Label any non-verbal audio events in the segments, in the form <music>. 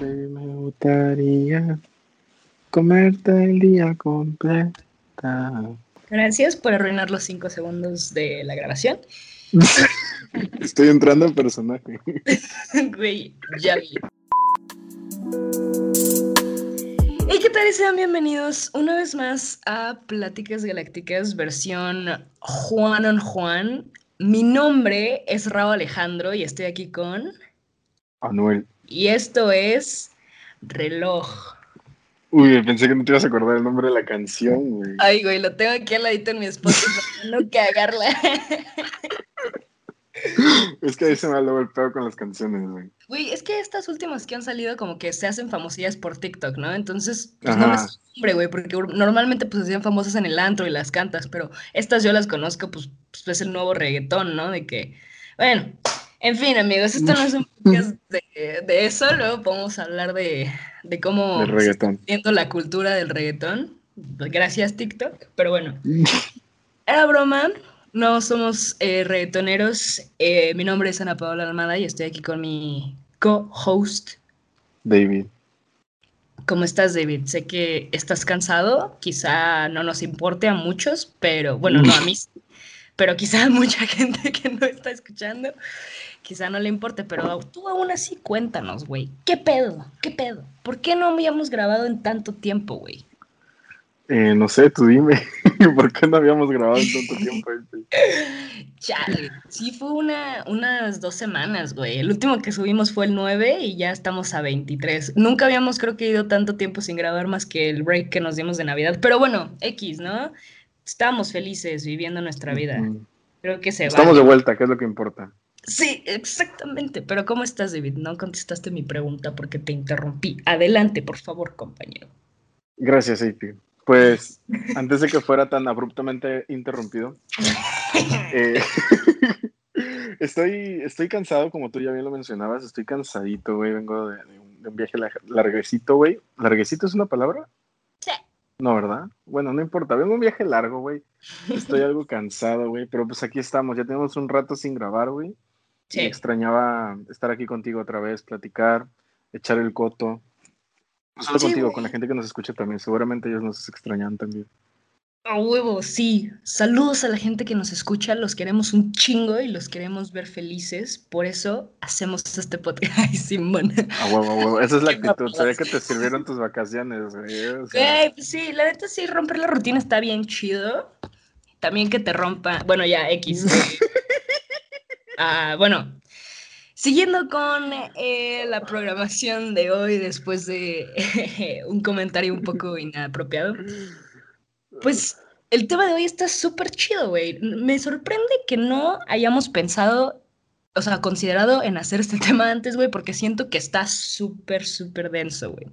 Me gustaría comerte el día completa. Gracias por arruinar los cinco segundos de la grabación. <laughs> Estoy entrando en personaje. <laughs> Güey, ya vi. ¿Y qué tal? Sean bienvenidos una vez más a Pláticas Galácticas versión Juan on Juan. Mi nombre es Raúl Alejandro y estoy aquí con... Anuel. Y esto es Reloj. Uy, pensé que no te ibas a acordar el nombre de la canción, güey. Ay, güey, lo tengo aquí al ladito en mi Spotify <laughs> no cagarla. Es que ahí se me ha el pedo con las canciones, güey. Güey, es que estas últimas que han salido como que se hacen famosillas por TikTok, ¿no? Entonces, pues no me hombre, güey, porque normalmente pues se hacían famosas en el antro y las cantas, pero estas yo las conozco, pues, pues es el nuevo reggaetón, ¿no? De que, bueno, en fin, amigos, esto no es un podcast de, de eso, luego podemos hablar de, de cómo viendo la cultura del reggaetón, gracias TikTok, pero bueno, <laughs> era broma, no somos eh, reggaetoneros, eh, mi nombre es Ana Paola Almada y estoy aquí con mi co-host. David. ¿Cómo estás, David? Sé que estás cansado, quizá no nos importe a muchos, pero bueno, no a <laughs> mí, sí, pero quizá <laughs> mucha gente que no está escuchando, quizá no le importe, pero tú aún así cuéntanos, güey, ¿qué pedo? ¿Qué pedo? ¿Por qué no habíamos grabado en tanto tiempo, güey? Eh, no sé, tú dime. <laughs> ¿Por qué no habíamos grabado en tanto tiempo? este? <laughs> Chale, sí fue una, unas dos semanas, güey. El último que subimos fue el 9 y ya estamos a 23. Nunca habíamos, creo que, ido tanto tiempo sin grabar más que el break que nos dimos de Navidad. Pero bueno, X, ¿no? Estábamos felices viviendo nuestra vida. Creo que se Estamos vale. de vuelta, que es lo que importa. Sí, exactamente. Pero ¿cómo estás, David? No contestaste mi pregunta porque te interrumpí. Adelante, por favor, compañero. Gracias, AP. Pues, <laughs> antes de que fuera tan abruptamente interrumpido, <laughs> eh, <laughs> estoy, estoy cansado, como tú ya bien lo mencionabas, estoy cansadito, güey. Vengo de, de un, de un viaje lar- larguecito, güey. ¿Larguecito es una palabra? No, ¿verdad? Bueno, no importa. Vengo un viaje largo, güey. Estoy algo <laughs> cansado, güey. Pero pues aquí estamos. Ya tenemos un rato sin grabar, güey. Sí. extrañaba estar aquí contigo otra vez, platicar, echar el coto. No solo Sí, contigo, con la gente que nos escucha también. Seguramente ellos nos extrañan también. A huevo, sí. Saludos a la gente que nos escucha, los queremos un chingo y los queremos ver felices. Por eso hacemos este podcast. <laughs> Ay, Simón. A huevo, a huevo. Esa es la actitud. Sabía que te sirvieron tus vacaciones, güey. O sea, Güey, pues sí, la neta sí, romper la rutina está bien chido. También que te rompa, bueno, ya, X. <laughs> Ah, bueno, siguiendo con eh, la programación de hoy, después de <laughs> un comentario un poco inapropiado, pues el tema de hoy está súper chido, güey. Me sorprende que no hayamos pensado, o sea, considerado en hacer este <laughs> tema antes, güey, porque siento que está súper, súper denso, güey.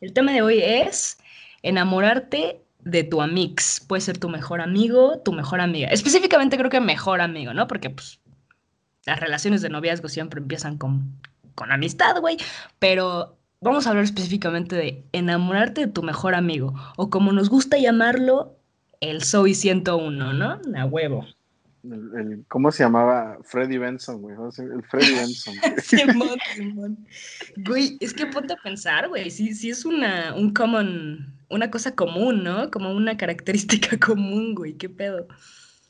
El tema de hoy es enamorarte de tu amix. Puede ser tu mejor amigo, tu mejor amiga. Específicamente creo que mejor amigo, ¿no? Porque pues las relaciones de noviazgo siempre empiezan con, con amistad, güey. Pero vamos a hablar específicamente de enamorarte de tu mejor amigo. O como nos gusta llamarlo, el Soy 101, ¿no? A huevo. el- el- ¿Cómo se llamaba? Freddy Benson, güey. El Freddy <laughs> Benson. güey. <laughs> Simón, Simón. Güey, es que ponte a pensar, güey, sí, sí es una, un common, una cosa común, ¿no? Como una característica <laughs> común, güey, qué pedo.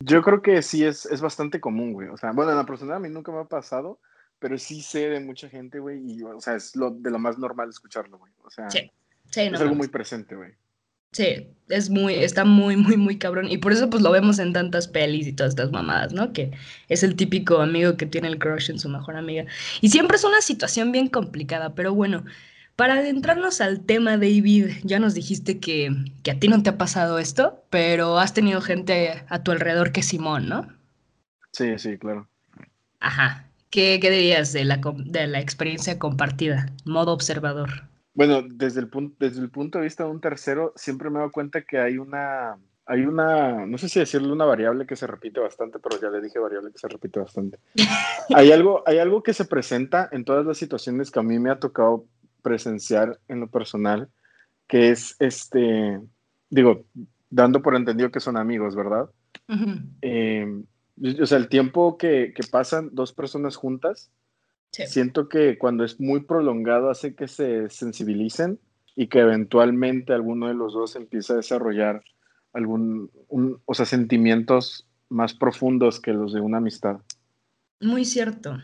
Yo creo que sí es, es bastante común, güey. O sea, bueno, en la personal a mí nunca me ha pasado, pero sí sé de mucha gente, güey. Y, o sea, es lo, de lo más normal escucharlo, güey. O sea, Sí, sí, es no algo muy presente, güey. Sí, es muy, está muy, muy, muy cabrón. Y por eso pues lo vemos en tantas pelis y todas estas mamadas, ¿no? Que es el típico amigo que tiene el crush en su mejor amiga. Y siempre es una situación bien complicada, pero bueno, para adentrarnos al tema, David, ya nos dijiste que, que a ti no te ha pasado esto, pero has tenido gente a tu alrededor que es Simón, ¿no? Sí, sí, claro. Ajá. ¿Qué, qué dirías de la, de la experiencia compartida, modo observador? Bueno, desde el, punto, desde el punto de vista de un tercero, siempre me he dado cuenta que hay una, hay una, no sé si decirle una variable que se repite bastante, pero ya le dije variable que se repite bastante. <laughs> hay, algo, hay algo que se presenta en todas las situaciones que a mí me ha tocado presenciar en lo personal, que es este, digo, dando por entendido que son amigos, ¿verdad? Ujú. Eh, o sea, el tiempo que, que pasan dos personas juntas Siento que cuando es muy prolongado hace que se sensibilicen y que eventualmente alguno de los dos empiece a desarrollar algún, o sea, sentimientos más profundos que los de una amistad. Muy cierto.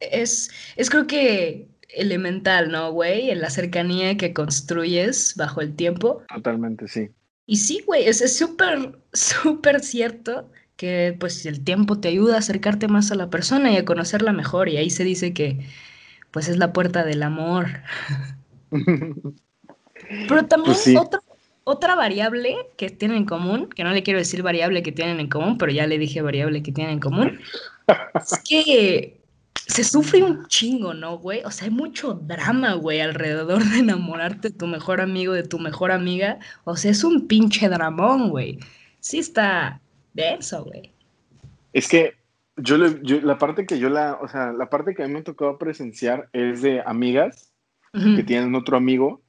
Es, es creo que elemental, ¿no, güey? En la cercanía que construyes bajo el tiempo. Totalmente, sí. Y sí, güey, es súper, súper cierto que pues el tiempo te ayuda a acercarte más a la persona y a conocerla mejor. Y ahí se dice que pues es la puerta del amor. <laughs> Pero también pues otra, otra variable que tienen en común, que no le quiero decir variable que tienen en común, pero ya le dije variable que tienen en común, es <laughs> que se sufre un chingo, ¿no, güey? O sea, hay mucho drama, güey, alrededor de enamorarte de tu mejor amigo, de tu mejor amiga. O sea, es un pinche dramón, güey. Sí está denso, güey. Es que yo, la parte que yo la, o sea, la parte que a mí me ha tocado presenciar es de amigas que tienen otro amigo,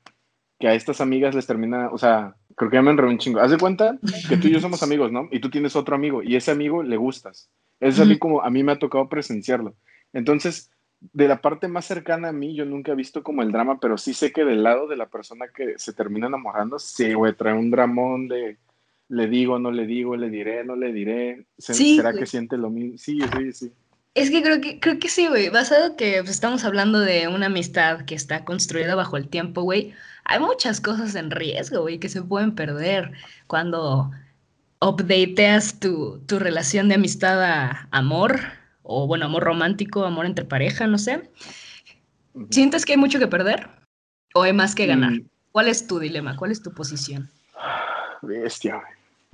que a estas amigas les termina, o sea, creo que ya me enredé un chingo. Haz de cuenta que tú y yo somos amigos, ¿no? Y tú tienes otro amigo y ese amigo le gustas. Es a mí como a mí me ha tocado presenciarlo. Entonces, de la parte más cercana a mí, yo nunca he visto como el drama, pero sí sé que del lado de la persona que se termina enamorando, sí, güey, trae un dramón de le digo, no le digo, le diré, no le diré. ¿Será que siente lo mismo? Sí, sí, sí. Es que creo que, creo que sí, güey. Basado que pues, estamos hablando de una amistad que está construida bajo el tiempo, güey. Hay muchas cosas en riesgo, güey, que se pueden perder cuando updateas tu, tu relación de amistad a amor o bueno, amor romántico, amor entre pareja, no sé. ¿Sientes que hay mucho que perder o hay más que ganar? Mm. ¿Cuál es tu dilema? ¿Cuál es tu posición? Bestia.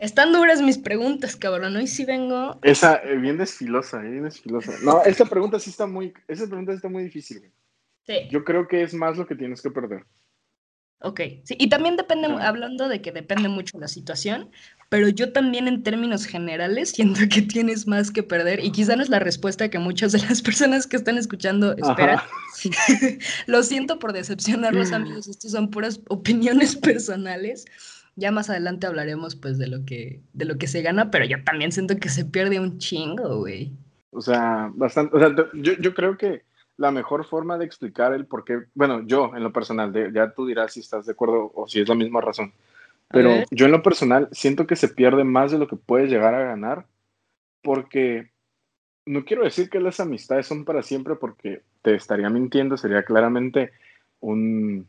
Están duras mis preguntas, cabrón. Hoy sí vengo. Esa, eh, bien desfilosa, eh, bien desfilosa. No, esta pregunta sí está muy, esa pregunta está muy difícil. Sí. Yo creo que es más lo que tienes que perder. Ok, sí, y también depende, hablando de que depende mucho la situación, pero yo también en términos generales <laughs> siento que tienes más que perder y quizá no es la respuesta que muchas de las personas que están escuchando esperan. <laughs> Lo siento por decepcionarlos amigos, estas son puras opiniones <laughs> personales. Ya más adelante hablaremos pues de lo que de lo que se gana, pero yo también siento que se pierde un chingo, güey. O sea, bastante, o sea, yo, yo creo que la mejor forma de explicar el por qué, bueno, yo en lo personal, ya tú dirás si estás de acuerdo o si es la misma razón, pero yo en lo personal siento que se pierde más de lo que puedes llegar a ganar porque no quiero decir que las amistades son para siempre porque te estaría mintiendo, sería claramente un,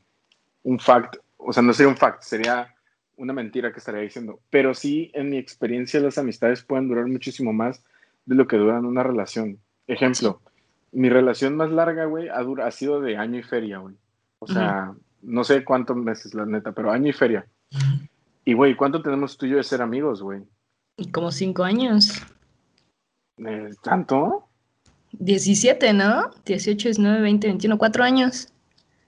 un fact, o sea, no sería un fact, sería una mentira que estaría diciendo, pero sí en mi experiencia las amistades pueden durar muchísimo más de lo que duran una relación. Ejemplo, mi relación más larga, güey, ha, ha sido de año y feria, güey. O sea, no sé cuántos meses, la neta, pero año y feria. Y, güey, ¿cuánto tenemos tú y yo de ser amigos, güey? Como cinco años. Eh, ¿Tanto? 17, ¿no? 18, 19, 20, 21, cuatro años.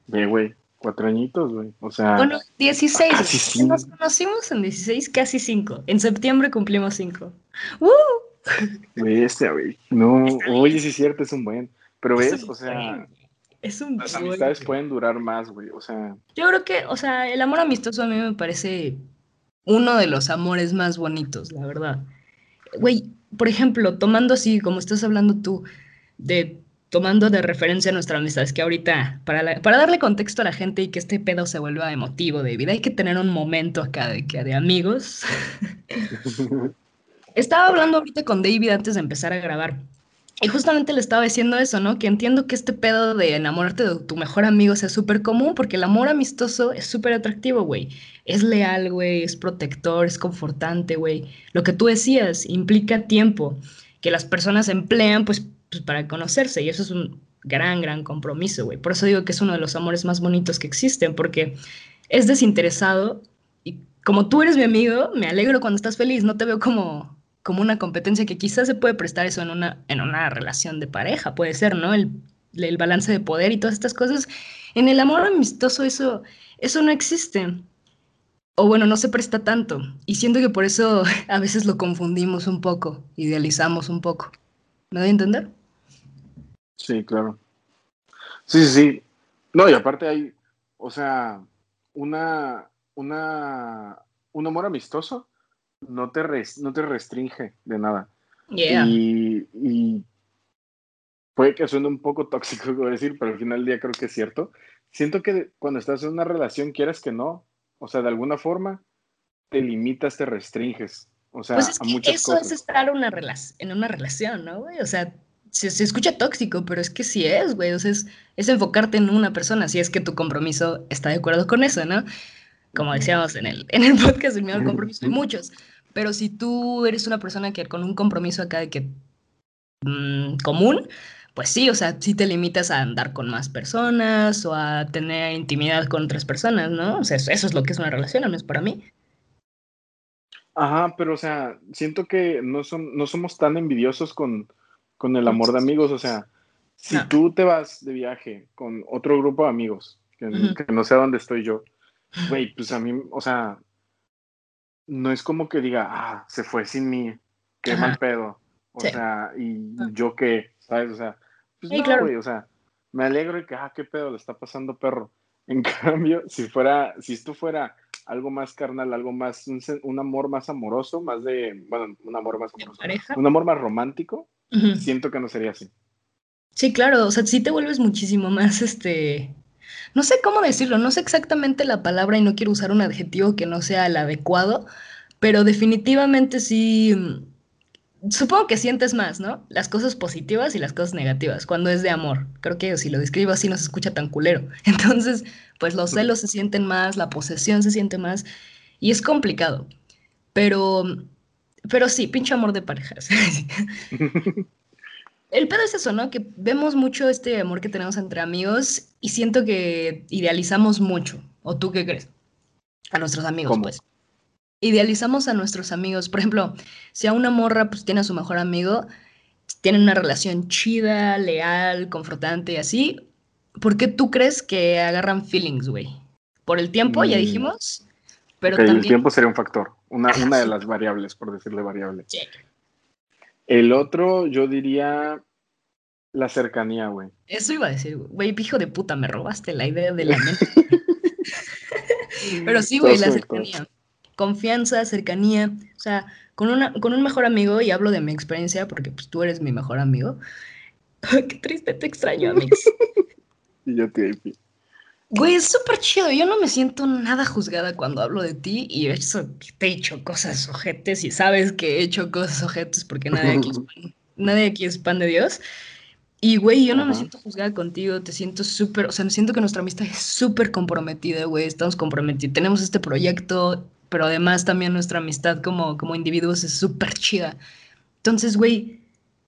Ve, güey, cuatro añitos, güey. O sea. Bueno, 16. Casi Nos conocimos en 16, casi cinco. En septiembre cumplimos cinco. ¡Uh! Bestia, güey. No, oye, sí es cierto, es un buen. Pero ves, o sea. Es un las amistades pueden durar más, güey. O sea. Yo creo que, o sea, el amor amistoso a mí me parece uno de los amores más bonitos, la verdad. Güey, por ejemplo, tomando así, como estás hablando tú, de tomando de referencia nuestra amistad, es que ahorita, para, para darle contexto a la gente y que este pedo se vuelva emotivo de vida, hay que tener un momento acá de, de amigos. <laughs> Estaba hablando ahorita con David antes de empezar a grabar. Y justamente le estaba diciendo eso, ¿no? Que entiendo que este pedo de enamorarte de tu mejor amigo sea súper común, porque el amor amistoso es súper atractivo, güey. Es leal, güey, es protector, es confortante, güey. Lo que tú decías implica tiempo que las personas emplean, pues, pues para conocerse, y eso es un gran, gran compromiso, güey. Por eso digo que es uno de los amores más bonitos que existen, porque es desinteresado y como tú eres mi amigo, me alegro cuando estás feliz, no te veo como como una competencia que quizás se puede prestar eso en una, en una relación de pareja, puede ser, ¿no? El, el balance de poder y todas estas cosas. En el amor amistoso eso, eso no existe. O bueno, no se presta tanto. Y siento que por eso <laughs> a veces lo confundimos un poco, idealizamos un poco. ¿Me doy a entender? Sí, claro. Sí, sí, sí. No, y aparte hay, o sea, una, una, un amor amistoso no te, no te restringe de nada. Y, puede que suene un poco tóxico <laughs> decir, pero al final del día creo que es cierto. Siento que cuando estás en una relación, quieras que no, o sea, de alguna forma, te limitas, te restringes. O sea, pues es a que muchas eso cosas. es estar una en una relación, ¿no, güey? O sea, se, se escucha tóxico, pero es que sí es, güey. O sea, es, es enfocarte en una persona, si es que tu compromiso está de acuerdo con eso, ¿no? Como decíamos en el, en el podcast, el miedo al compromiso, hay muchos. Pero si tú eres una persona que con un compromiso acá de que mm, común, pues sí, o sea, sí te limitas a andar con más personas o a tener intimidad con otras personas, ¿no? O sea, eso, eso es lo que es una relación, al menos para mí. Ajá, pero o sea, siento que no, son, no somos tan envidiosos con, con el amor de amigos. O sea, si No. tú te vas de viaje con otro grupo de amigos, que, Ujú. que no sé dónde estoy yo, güey, pues a mí, o sea, no es como que diga, ah, se fue sin mí, qué Ajá. mal pedo. O Sí. sea, y yo qué, ¿sabes? O sea, pues Sí, no, claro. güey, o sea, me alegro de que, ah, qué pedo, le está pasando perro. <laughs> En cambio, si fuera, si esto fuera algo más carnal, algo más, un, un amor más amoroso, más de, bueno, un amor más ¿De amoroso, pareja? un amor más romántico, Siento que no sería así. Sí, claro, o sea, sí te vuelves muchísimo más, este, no sé cómo decirlo, no sé exactamente la palabra y no quiero usar un adjetivo que no sea el adecuado, pero definitivamente sí, mm, supongo que sientes más, ¿no? Las cosas positivas y las cosas negativas, cuando es de amor. Creo que si lo describo así no se escucha tan culero. <laughs> Entonces, pues los celos se sienten más, la posesión se siente más y es complicado, pero, pero sí, pinche amor de parejas. <laughs> <laughs> El pedo es eso, ¿no? Que vemos mucho este amor que tenemos entre amigos y siento que idealizamos mucho. ¿O tú qué crees? A nuestros amigos, ¿Cómo? pues. Idealizamos a nuestros amigos. Por ejemplo, si a una morra pues tiene a su mejor amigo, tienen una relación chida, leal, confrontante y así, ¿por qué tú crees que agarran feelings, güey? Por el tiempo, ya Mm. dijimos, pero el tiempo sería un factor, una, Ajá, una de sí. las variables, por decirle variable. Sí, El otro, yo diría la cercanía, güey. Eso iba a decir, güey, hijo de puta, me robaste la idea de la mente. <laughs> Pero sí, güey, la cercanía. Confianza, cercanía. O sea, con, una, con un mejor amigo, y hablo de mi experiencia porque pues tú eres mi mejor amigo. <laughs> Qué triste, te extraño, Amix. <laughs> Y yo te Güey, es súper chido. Yo no me siento nada juzgada cuando hablo de ti y eso te he hecho cosas ojetes y sabes que he hecho cosas ojetes porque nadie aquí es <laughs> pan, nadie aquí es pan de Dios. Y, güey, yo no me Ajá. siento juzgada contigo, te siento súper, o sea, me siento que nuestra amistad es súper comprometida, güey, estamos comprometidos, tenemos este proyecto, pero además también nuestra amistad como, como individuos es súper chida. Entonces, güey,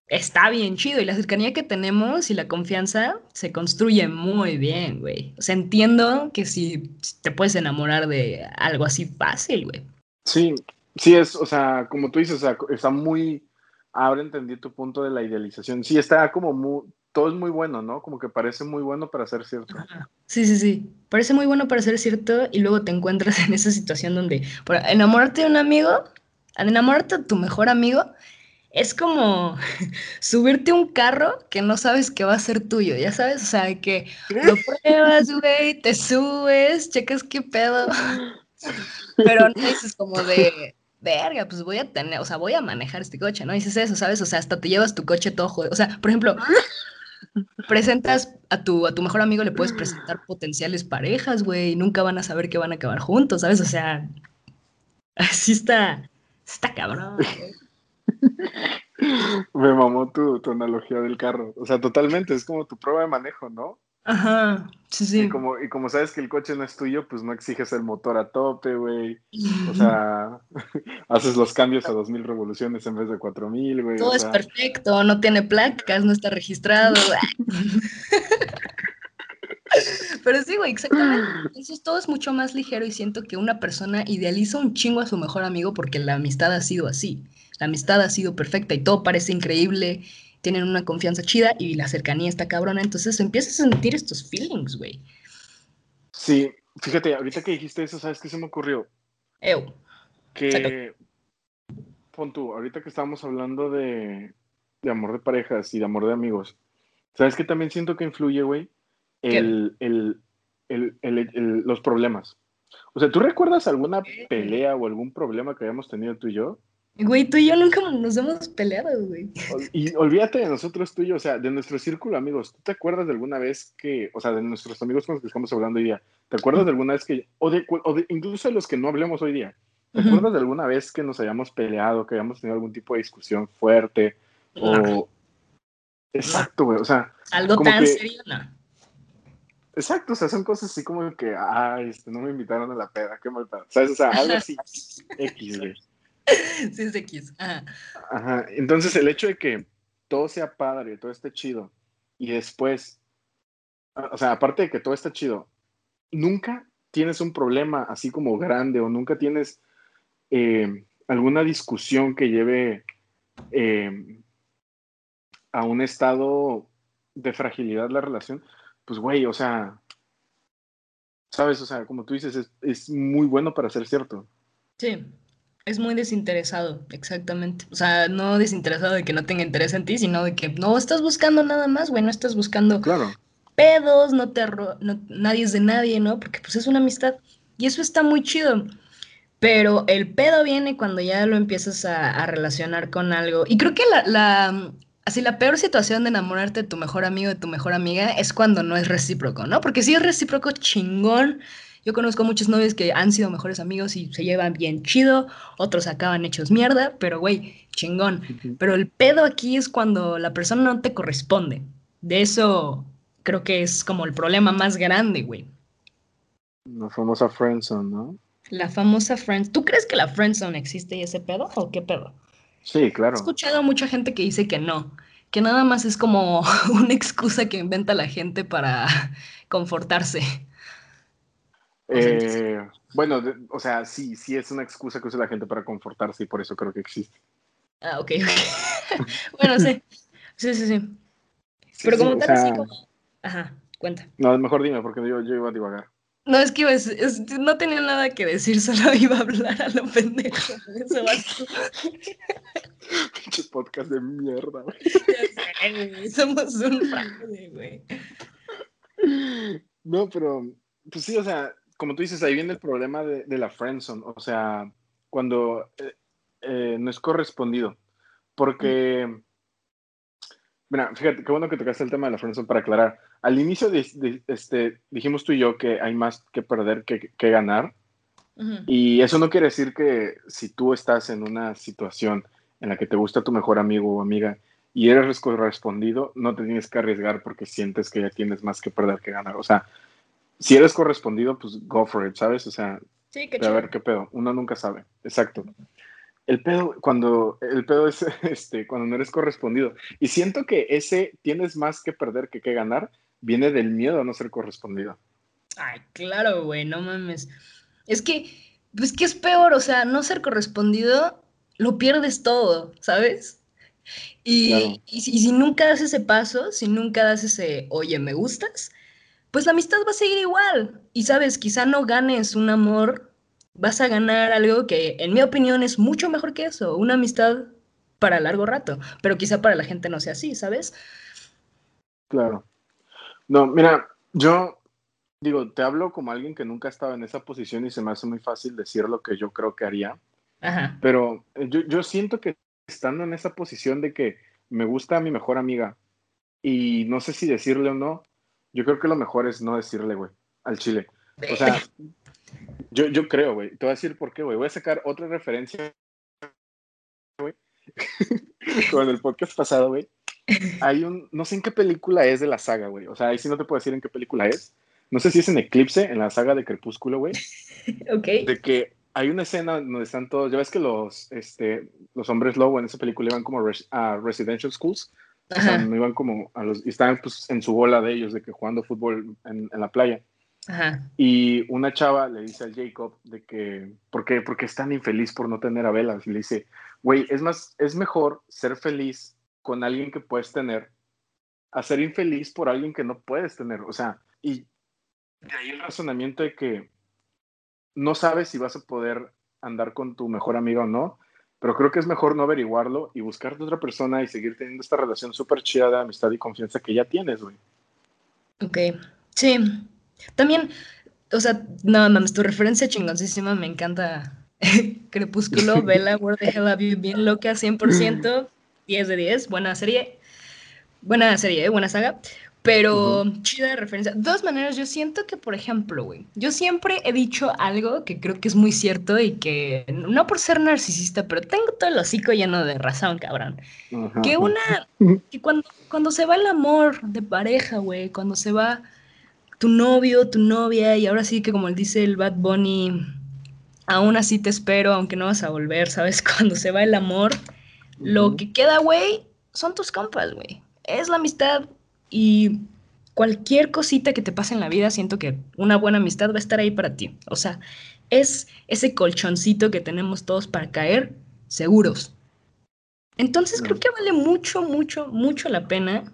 está bien chido y la cercanía que tenemos y la confianza se construye muy bien, güey. O sea, entiendo que si te puedes enamorar de algo así fácil, güey. Sí, sí es, o sea, como tú dices, o sea, está muy, ahora entendí tu punto de la idealización. Sí, está como muy, todo es muy bueno, ¿no? Como que parece muy bueno para ser cierto. Ajá. Sí, sí, sí. Parece muy bueno para ser cierto y luego te encuentras <laughs> en esa situación donde por enamorarte de un amigo, enamorarte de tu mejor amigo, es como <laughs> subirte un carro que no sabes que va a ser tuyo, ya sabes, o sea, que lo <laughs> pruebas, güey, te subes, checas qué pedo, <laughs> pero no dices como de, verga, pues voy a tener, o sea, voy a manejar este coche, no dices eso, ¿sabes? O sea, hasta te llevas tu coche todo jodido. O sea, por ejemplo, presentas a tu, a tu mejor amigo, le puedes presentar potenciales parejas, güey, y nunca van a saber que van a acabar juntos, ¿sabes? O sea, así está, está cabrón, güey. Me mamó tu, tu analogía del carro. O sea, totalmente, es como tu prueba de manejo, ¿no? Ajá, sí, Y sí. como, y como sabes que el coche no es tuyo, pues no exiges el motor a tope, güey. O sea, <laughs> haces los cambios a 2000 revoluciones en vez de 4000, güey. Todo o es perfecto, no tiene placas, no está registrado. <laughs> <laughs> Pero sí, güey, exactamente. Entonces todo es mucho más ligero y siento que una persona idealiza un chingo a su mejor amigo porque la amistad ha sido así. La amistad ha sido perfecta y todo parece increíble, tienen una confianza chida y la cercanía está cabrona, entonces empiezas a sentir estos feelings, güey. Sí, fíjate, ahorita que dijiste eso, ¿sabes qué se me ocurrió? Ew. Que, pon tú, ahorita que estábamos hablando de, de amor de parejas y de amor de amigos, ¿sabes qué también siento que influye, güey? El, el, el, el- el- los problemas. O sea, ¿tú recuerdas alguna pelea o algún problema que hayamos tenido tú y yo? Güey, tú y yo nunca nos hemos peleado, güey. Y olvídate de nosotros, tú y yo, o sea, de nuestro círculo amigos. ¿Tú te acuerdas de alguna vez que, o sea, de nuestros amigos con los que estamos hablando hoy día, ¿te acuerdas de alguna vez que, o de, o de incluso de los que no hablemos hoy día, ¿te acuerdas de alguna vez que nos hayamos peleado, que hayamos tenido algún tipo de discusión fuerte? O... Exacto, güey, o sea. Algo tan serio, no. Exacto, o sea, son cosas así como que, ay, este, no me invitaron a la peda, qué mal pedo. ¿Sabes? O sea, algo así, <laughs> X, güey. Sí, es X. Ajá. Ajá. Entonces, el hecho de que todo sea padre, todo esté chido, y después, o sea, aparte de que todo está chido, nunca tienes un problema así como grande o nunca tienes eh, alguna discusión que lleve eh, a un estado de fragilidad la relación, pues güey, o sea, sabes, o sea, como tú dices, es, es muy bueno para ser cierto. Sí, es muy desinteresado, exactamente. O sea, no desinteresado de que no tenga interés en ti, sino de que no estás buscando nada más, güey, no estás buscando claro. pedos, no te nadie es de nadie, ¿no? Porque pues es una amistad. Y eso está muy chido. Pero el pedo viene cuando ya lo empiezas a, relacionar con algo. Y creo que la, la, así la peor situación de enamorarte de tu mejor amigo, de tu mejor amiga, es cuando no es recíproco, ¿no? Porque si es recíproco, chingón yo conozco muchos novios que han sido mejores amigos y se llevan bien chido, otros acaban hechos mierda, pero güey, chingón. Pero el pedo aquí es cuando la persona no te corresponde. De eso creo que es como el problema más grande, güey. La famosa friendzone, ¿no? La famosa friendzone. ¿Tú crees que la friendzone existe y ese pedo o qué pedo? Sí, claro. He escuchado a mucha gente que dice que no, que nada más es como <laughs> una excusa que inventa la gente para <laughs> confortarse. Eh, bueno, o sea, sí, sí es una excusa que usa la gente para confortarse y por eso creo que existe. Ah, ok, <laughs> bueno, sí. Sí, sí, sí. Pero como tal, así como... Ajá, cuenta. No, mejor dime, porque yo, yo iba a divagar. No, es que iba no tenía nada que decir, <laughs> solo iba a hablar a lo pendejo. Eso <laughs> Pinches podcast de mierda, <laughs> güey. Somos un fraude, güey. No, pero, pues sí, o sea, como tú dices, ahí viene el problema de, de la friendzone, o sea, cuando eh, eh, no es correspondido. Porque, mira, fíjate, qué bueno que tocaste el tema de la friendzone para aclarar. Al inicio de, este, dijimos tú y yo que hay más que perder que, que ganar. Y eso no quiere decir que si tú estás en una situación en la que te gusta tu mejor amigo o amiga y eres correspondido, no te tienes que arriesgar porque sientes que ya tienes más que perder que ganar. O sea, si eres correspondido, pues go for it, ¿sabes? O sea, a ver qué pedo. Uno nunca sabe. Exacto. El pedo, cuando el pedo es <laughs> este, cuando no eres correspondido. Y siento que ese tienes más que perder que que ganar, viene del miedo a no ser correspondido. Ay, claro, güey, no mames. Es que, pues que es peor, o sea, no ser correspondido, lo pierdes todo, ¿sabes? Y, y si nunca das ese paso, si nunca das ese, oye, me gustas, pues la amistad va a seguir igual. Y sabes, quizá no ganes un amor, vas a ganar algo que en mi opinión es mucho mejor que eso, una amistad para largo rato, pero quizá para la gente no sea así, ¿sabes? Claro. No, mira, yo digo, te hablo como alguien que nunca ha estado en esa posición y se me hace muy fácil decir lo que yo creo que haría. Ajá. Pero eh, yo, yo siento que estando en esa posición de que me gusta a mi mejor amiga y no sé si decirle o no, yo creo que lo mejor es no decirle, güey, al chile. O sea, yo, yo creo, güey. Te voy a decir por qué, güey. Voy a sacar otra referencia, güey. <laughs> Como en el podcast pasado, güey. Hay un, no sé en qué película es de la saga, güey. O sea, ahí sí no te puedo decir en qué película es. No sé si es en Eclipse, en la saga de Crepúsculo, güey. <laughs> Ok. De que hay una escena donde están todos, ya ves que los, este, los hombres lobo en esa película iban como a residential schools o sea, no iban como a los. Y estaban pues en su bola de ellos, de que jugando fútbol en, en la playa. Ajá. Y una chava le dice al Jacob de que, ¿por qué, porque es tan infeliz por no tener a Velas? Y le dice, güey, es más, es mejor ser feliz con alguien que puedes tener a ser infeliz por alguien que no puedes tener. O sea, y de ahí el razonamiento de que no sabes si vas a poder andar con tu mejor amigo o no, pero creo que es mejor no averiguarlo y buscarte otra persona y seguir teniendo esta relación súper chida de amistad y confianza que ya tienes, güey. Ok, sí. También, o sea, no mames, tu referencia chingoncísima, me encanta <laughs> Crepúsculo, Bella, Where the Hell Have You Been, Loca, 100%, 10 de 10, buena serie. Buena serie, ¿eh? buena saga. Pero chida de referencia. De todas maneras, yo siento que, por ejemplo, güey, yo siempre he dicho algo que creo que es muy cierto y que, no por ser narcisista, pero tengo todo el hocico lleno de razón, cabrón. Que una, <laughs> que cuando, cuando se va el amor de pareja, güey, cuando se va tu novio, tu novia, y ahora sí que como dice el Bad Bunny, aún así te espero, aunque no vas a volver, ¿sabes? <laughs> Cuando se va el amor, lo que queda, güey, son tus compas, güey. Es la amistad y cualquier cosita que te pase en la vida, siento que una buena amistad va a estar ahí para ti. O sea, es ese colchoncito que tenemos todos para caer seguros. Entonces creo que vale mucho, mucho, mucho la pena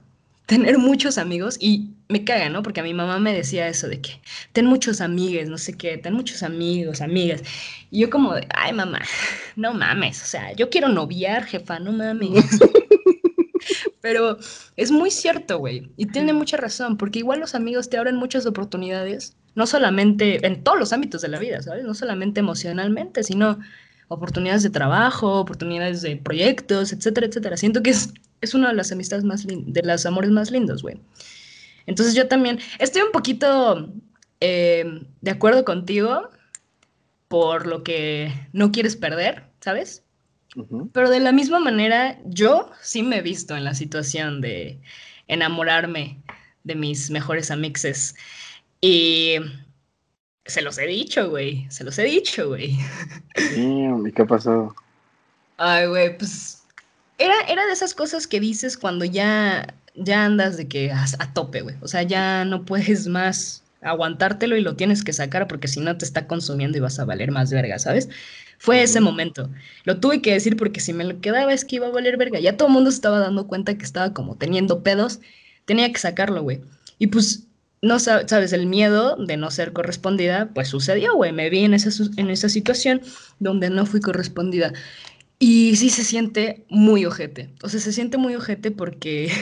tener muchos amigos y me caga, ¿no? Porque a mi mamá me decía eso de que ten muchos amigos, no sé qué, ten muchos amigos, amigas. Y yo como de, ay mamá, <laughs> no mames, o sea, yo quiero noviar, jefa, no mames. <laughs> Pero es muy cierto, güey. Y tiene mucha razón, porque igual los amigos te abren muchas oportunidades, no solamente en todos los ámbitos de la vida, ¿sabes? No solamente emocionalmente, sino oportunidades de trabajo, oportunidades de proyectos, etcétera, etcétera. Siento que es, es una de las amistades más de los amores más lindos, güey. Entonces yo también estoy un poquito eh, de acuerdo contigo por lo que no quieres perder, ¿sabes? Pero de la misma manera, yo sí me he visto en la situación de enamorarme de mis mejores amixes. Y se los he dicho, güey. Se los he dicho, güey. ¿Y qué pasó? Ay, güey, pues era, era de esas cosas que dices cuando ya, ya andas de que a, a tope, güey. O sea, ya no puedes más aguantártelo y lo tienes que sacar porque si no te está consumiendo y vas a valer más verga, ¿sabes? Fue ese momento. Lo tuve que decir porque si me lo quedaba es que iba a valer verga. Ya todo el mundo se estaba dando cuenta que estaba como teniendo pedos. Tenía que sacarlo, güey. Y pues, no sabes, el miedo de no ser correspondida, pues sucedió, güey. Me vi en esa, en esa situación donde no fui correspondida. Y sí se siente muy ojete. O sea, se siente muy ojete porque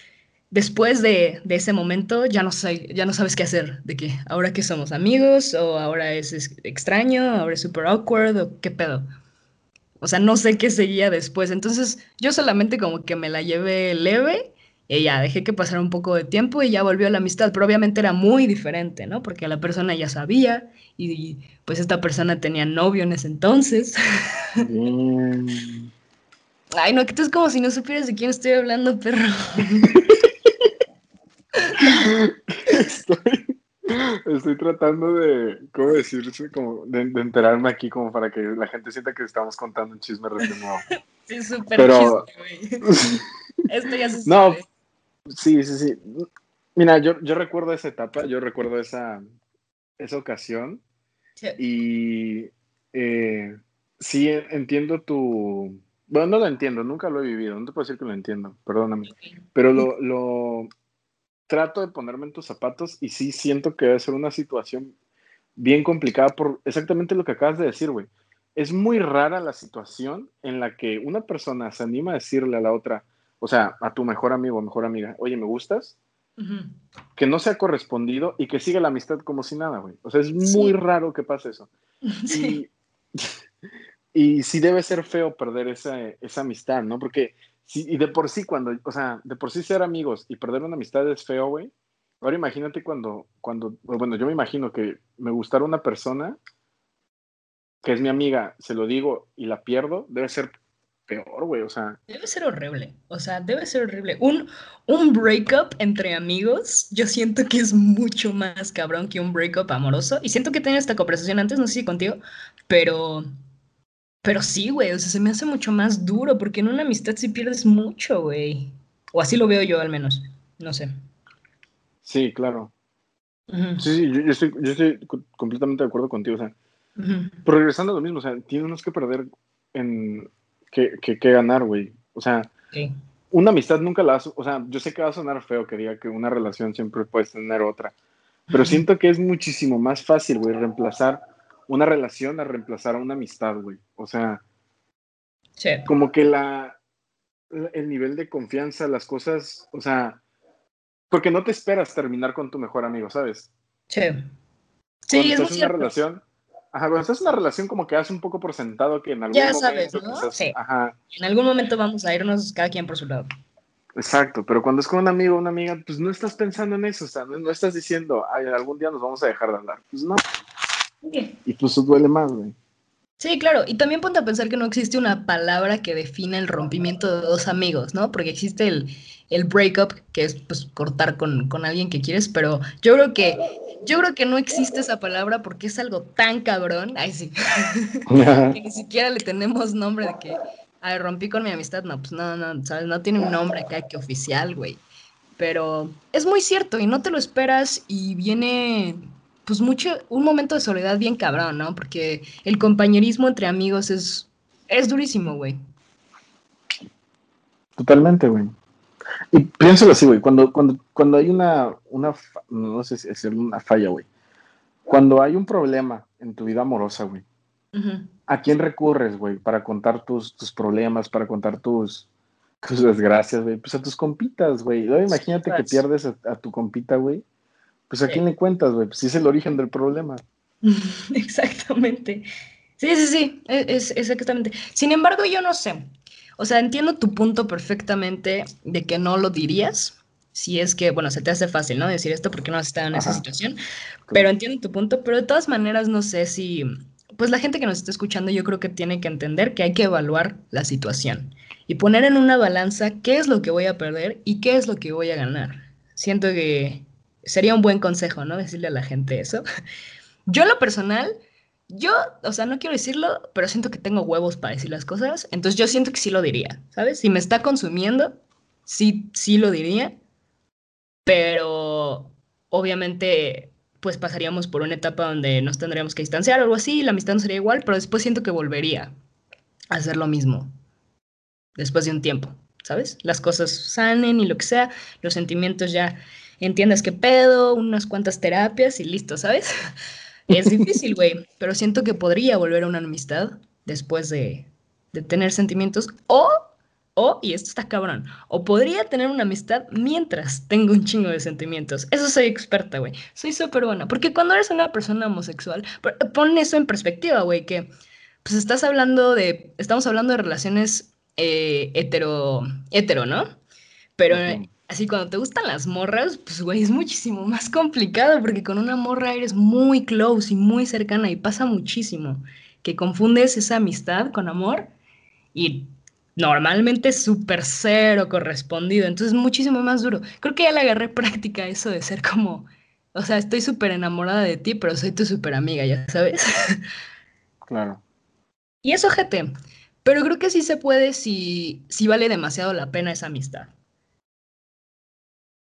<laughs> después de, ese momento ya no, ya no sabes qué hacer, de que ahora que somos amigos o ahora es, extraño, ahora es super awkward o qué pedo. O sea, no sé qué seguía después. Entonces yo solamente como que me la llevé leve y ya dejé que pasara un poco de tiempo y ya volvió a la amistad, pero obviamente era muy diferente, ¿no? Porque la persona ya sabía y, pues esta persona tenía novio en ese entonces. Ay, no, que tú es como si no supieras de quién estoy hablando, perro. Estoy, tratando de, ¿cómo decirse? Como de, enterarme aquí como para que la gente sienta que estamos contando un chisme recién nuevo. Sí, súper Pero... chisme, güey. <laughs> Esto ya se No, sí, sí, sí. Mira, yo, yo recuerdo esa etapa, yo recuerdo esa, esa ocasión. Y eh, sí entiendo tu... Bueno, no lo entiendo, nunca lo he vivido, no te puedo decir que lo entiendo, perdóname. Pero lo, lo, trato de ponerme en tus zapatos y sí siento que debe ser una situación bien complicada por exactamente lo que acabas de decir, güey. Es muy rara la situación en la que una persona se anima a decirle a la otra, o sea, a tu mejor amigo o mejor amiga, oye, ¿me gustas? Que no sea correspondido y que siga la amistad como si nada, güey. O sea, es muy raro que pase eso. <laughs> Sí. Y, <laughs> y sí debe ser feo perder esa, esa amistad, ¿no? Porque y de por sí, cuando, o sea, de por sí ser amigos y perder una amistad es feo, güey. Ahora imagínate cuando, cuando, bueno, yo me imagino que me gustara una persona que es mi amiga, se lo digo y la pierdo, debe ser peor, güey, o sea. Debe ser horrible, o sea, debe ser horrible. Un, un breakup entre amigos, yo siento que es mucho más cabrón que un breakup amoroso. Y siento que tenía esta conversación antes, no sé si contigo, pero pero sí, güey, o sea, se me hace mucho más duro, porque en una amistad sí pierdes mucho, güey. O así lo veo yo al menos, no sé. Sí, claro. Sí, sí, yo, estoy, yo, estoy, completamente de acuerdo contigo, o sea. Pero regresando a lo mismo, o sea, tienes que perder en que, que, ganar, güey. O sea, una amistad nunca la o sea, yo sé que va a sonar feo que diga que una relación siempre puedes tener otra, pero siento que es muchísimo más fácil, güey, reemplazar una relación a reemplazar a una amistad, güey. O sea, como que la, el nivel de confianza, las cosas, o sea, porque no te esperas terminar con tu mejor amigo, ¿sabes? Sí. Sí, es una relación, Ajá, cuando estás en una relación como que haces un poco por sentado que en algún Ya momento... sabes, ¿no? quizás- Sí. Ajá, En algún momento vamos a irnos cada quien por su lado. exacto, pero cuando es con un amigo o una amiga, pues no estás pensando en eso, o sea, no, no estás diciendo, ay, algún día nos vamos a dejar de hablar. Pues no, y pues eso duele más, güey. Sí, claro. Y también ponte a pensar que no existe una palabra que defina el rompimiento de dos amigos, ¿no? Porque existe el, el breakup, que es pues cortar con, con alguien que quieres, pero yo creo que yo creo que no existe esa palabra porque es algo tan cabrón. Ay, sí. <laughs> que ni siquiera le tenemos nombre de que ay, rompí con mi amistad. No, pues no, no, ¿sabes? No tiene un nombre acá que oficial, güey. Pero es muy cierto y no te lo esperas y viene pues mucho, un momento de soledad bien cabrón, ¿no? Porque el compañerismo entre amigos es, es durísimo, güey. Totalmente, güey. Y piénsalo así, güey, cuando, cuando, cuando hay una, una, no sé si decirlo, una falla, güey. Cuando hay un problema en tu vida amorosa, güey. ¿a quién recurres, güey, para contar tus, tus problemas, para contar tus, tus desgracias, güey? Pues a tus compitas, güey. Imagínate que pierdes a, a tu compita, güey. Pues a Sí. quién le cuentas, güey. Pues es el origen del problema. <laughs> Exactamente. Sí, sí, sí, e- es, exactamente. Sin embargo, yo no sé. O sea, entiendo tu punto perfectamente de que no lo dirías. Si es que, bueno, se te hace fácil, ¿no? Decir esto porque no has estado en esa Ajá. situación. Pero entiendo tu punto. Pero de todas maneras, no sé si. Pues la gente que nos está escuchando, yo creo que tiene que entender que hay que evaluar la situación y poner en una balanza qué es lo que voy a perder y qué es lo que voy a ganar. Siento que sería un buen consejo, ¿no? Decirle a la gente eso. <laughs> Yo lo personal, yo, o sea, no quiero decirlo, pero siento que tengo huevos para decir las cosas, entonces yo siento que sí lo diría, ¿sabes? Si me está consumiendo, sí, sí lo diría, pero obviamente pues pasaríamos por una etapa donde nos tendríamos que distanciar o algo así, la amistad no sería igual, pero después siento que volvería a hacer lo mismo, después de un tiempo, ¿sabes? Las cosas sanen y lo que sea, los sentimientos ya entiendas qué pedo, unas cuantas terapias y listo, ¿sabes? <laughs> Es difícil, güey, pero siento que podría volver a una amistad después de, de tener sentimientos o, o, y esto está cabrón, o podría tener una amistad mientras tengo un chingo de sentimientos. Eso soy experta, güey. Soy súper buena, porque cuando eres una persona homosexual, pon- eso en perspectiva, güey, que pues estás hablando de, estamos hablando de relaciones eh, hetero, hetero, ¿no? Pero. Así cuando te gustan las morras, pues güey, es muchísimo más complicado porque con una morra eres muy close y muy cercana y pasa muchísimo que confundes esa amistad con amor y normalmente es súper cero correspondido, entonces es muchísimo más duro. Creo que ya le agarré práctica eso de ser como, o sea, estoy súper enamorada de ti, pero soy tu súper amiga, ya sabes. <laughs> Claro. Y es ojete, pero creo que sí se puede si, si vale demasiado la pena esa amistad.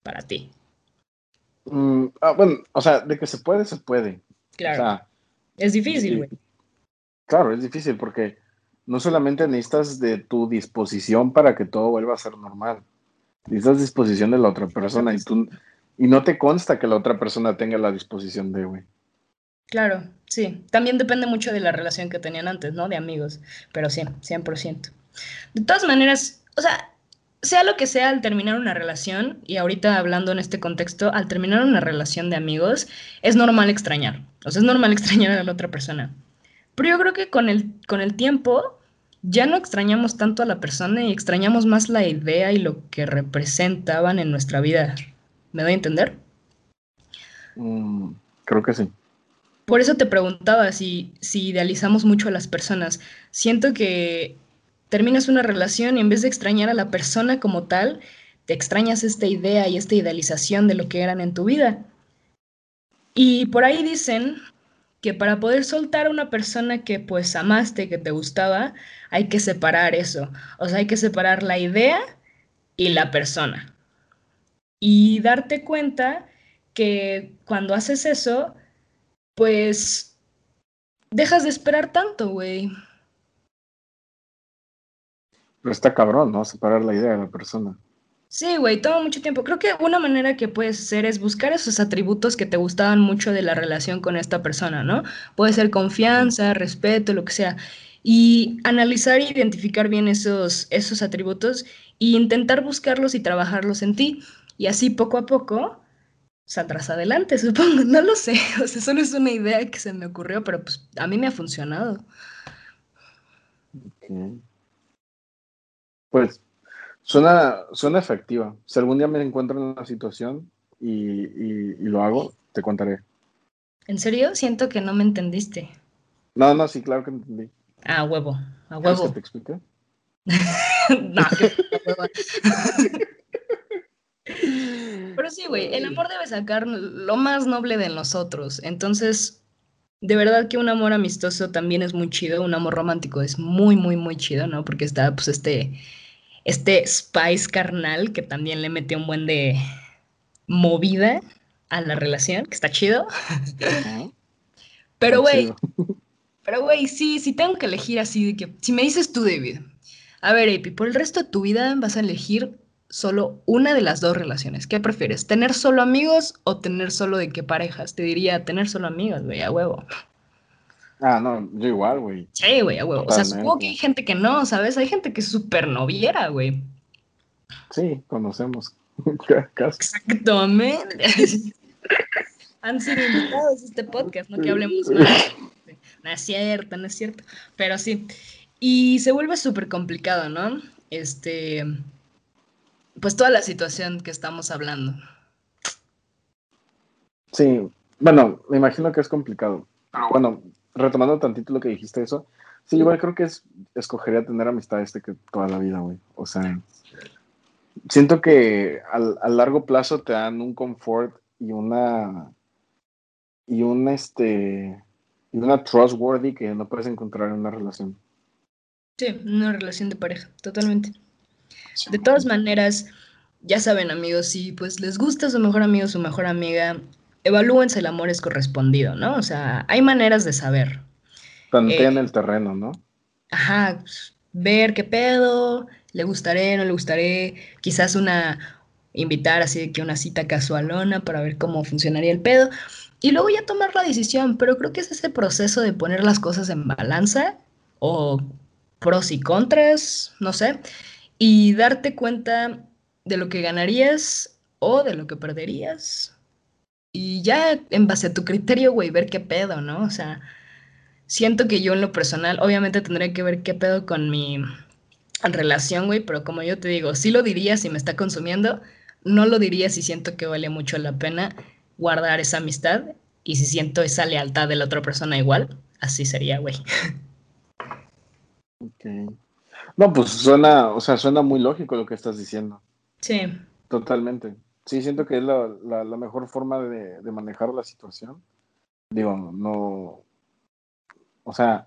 Para ti. Mm, ah, bueno, o sea, de que se puede, se puede. Claro. O sea, es difícil, güey. Claro, es difícil porque no solamente necesitas de tu disposición para que todo vuelva a ser normal. Necesitas disposición de la otra persona y tú y no te consta que la otra persona tenga la disposición de, güey. Claro, sí. También depende mucho de la relación que tenían antes, ¿no? De amigos. Pero sí, 100%. De todas maneras, o sea, sea lo que sea al terminar una relación, y ahorita hablando en este contexto, al terminar una relación de amigos, es normal extrañar. O sea, es normal <laughs> extrañar a la otra persona. Pero yo creo que con el, con el tiempo ya no extrañamos tanto a la persona y extrañamos más la idea y lo que representaban en nuestra vida. ¿Me doy a entender? Mm, creo que sí. Por eso te preguntaba si, si idealizamos mucho a las personas. Siento que terminas una relación y en vez de extrañar a la persona como tal, te extrañas esta idea y esta idealización de lo que eran en tu vida. Y por ahí dicen que para poder soltar a una persona que pues amaste, que te gustaba, hay que separar eso. O sea, hay que separar la idea y la persona. Y darte cuenta que cuando haces eso, pues dejas de esperar tanto, güey. Pero está cabrón, ¿no? Separar la idea de la persona. Sí, güey, toma mucho tiempo. Creo que una manera que puedes hacer es buscar esos atributos que te gustaban mucho de la relación con esta persona, ¿no? Puede ser confianza, respeto, lo que sea. Y analizar e identificar bien esos, esos atributos e intentar buscarlos y trabajarlos en ti. Y así poco a poco saldrás adelante, <laughs> supongo. No lo sé. O sea, solo es una idea que se me ocurrió, pero pues a mí me ha funcionado. Pues suena, suena efectiva. Si algún día me encuentro en una situación y, lo hago, te contaré. ¿En serio? Siento que no me entendiste. No, no, sí, claro que entendí. Ah, huevo, a huevo. que te expliqué? <laughs> no, <laughs> Pero sí, güey, el amor debe sacar lo más noble de nosotros. Entonces, de verdad que un amor amistoso también es muy chido, un amor romántico es muy, muy, muy chido, ¿no? Porque está, pues, este, este spice carnal que también le mete un buen de movida a la relación, que está chido. Pero, güey, pero, güey, sí, sí tengo que elegir así de que, si me dices tú, David, a ver, Epi, por el resto de tu vida vas a elegir solo una de las dos relaciones. ¿Qué prefieres? ¿Tener solo amigos o tener solo de qué parejas? Te diría tener solo amigos, güey, a huevo. Ah, no, yo igual, güey. Sí, güey, a huevo. O sea, supongo que hay gente que no, ¿sabes? Hay gente que es súper noviera, güey. Sí, conocemos. <laughs> Exactamente. <laughs> Han sido invitados a este podcast, no que hablemos más. No es cierto, no es cierto. Pero sí. Y se vuelve súper complicado, ¿no? Este pues toda la situación que estamos hablando. Sí, bueno, me imagino que es complicado. Pero bueno, retomando tantito lo que dijiste eso, sí, igual creo que es, escogería tener amistad este que toda la vida, güey. O sea, siento que a largo plazo te dan un confort y una y un este y una trustworthy que no puedes encontrar en una relación. Sí, una relación de pareja, totalmente. De todas maneras, ya saben amigos, si pues les gusta su mejor amigo, su mejor amiga, evalúense el amor es correspondido, ¿no? O sea, hay maneras de saber. Tantean eh, el terreno, ¿no? Ajá, pues, ver qué pedo, le gustaré, no le gustaré, quizás una, invitar así de que una cita casualona para ver cómo funcionaría el pedo. Y luego ya tomar la decisión, pero creo que es ese proceso de poner las cosas en balanza o pros y contras, no sé, y darte cuenta de lo que ganarías o de lo que perderías. Y ya en base a tu criterio, güey, ver qué pedo, ¿no? O sea, siento que yo en lo personal, obviamente tendría que ver qué pedo con mi relación, güey, pero como yo te digo, sí lo diría si me está consumiendo, no lo diría si siento que vale mucho la pena guardar esa amistad y si siento esa lealtad de la otra persona igual, así sería, güey. <laughs> Ok. No, pues suena, o sea, suena muy lógico lo que estás diciendo. Sí. Totalmente. Sí, siento que es la, la, mejor forma de, manejar la situación. Digo, no, o sea,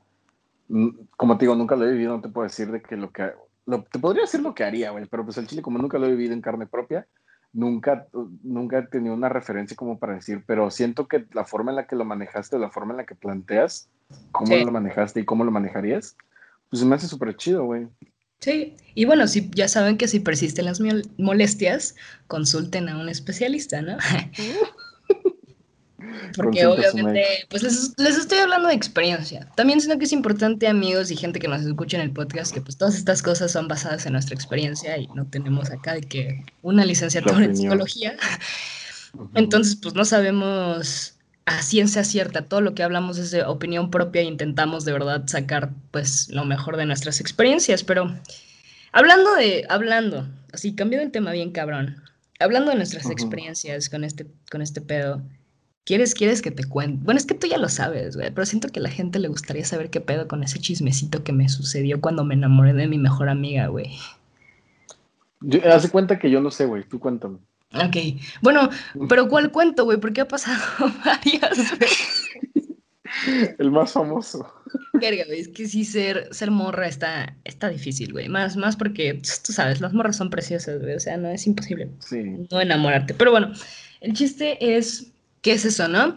como te digo, nunca lo he vivido, no te puedo decir de que lo que, te podría decir lo que haría, güey, pero pues el chile como nunca lo he vivido en carne propia, nunca, nunca he tenido una referencia como para decir, pero siento que la forma en la que lo manejaste, la forma en la que planteas, cómo lo manejaste y cómo lo manejarías, pues me hace súper chido, güey. Sí, y bueno, si ya saben que si persisten las molestias, consulten a un especialista, ¿no? <laughs> Porque obviamente, pues les, estoy hablando de experiencia. También siento que es importante, amigos y gente que nos escucha en el podcast, que pues todas estas cosas son basadas en nuestra experiencia y no tenemos acá de que una licenciatura en psicología. Entonces, pues no sabemos a ciencia cierta, todo lo que hablamos es de opinión propia e intentamos de verdad sacar pues lo mejor de nuestras experiencias, pero hablando de, hablando, así cambiando el tema bien cabrón, hablando de nuestras experiencias con este, con este pedo, ¿quieres, quieres que te cuente? Bueno, es que tú ya lo sabes, güey, pero siento que a la gente le gustaría saber qué pedo con ese chismecito que me sucedió cuando me enamoré de mi mejor amiga, güey. Hace cuenta que yo no sé, güey, tú cuéntame. Ok, bueno, pero ¿cuál cuento, güey? Porque ha pasado <laughs> varias veces. El más famoso. Verga, güey, es que sí ser, ser morra está, está difícil, güey. Más, más porque, tú sabes, las morras son preciosas, güey. O sea, no es imposible no enamorarte. Pero bueno, el chiste es, ¿qué es eso, no?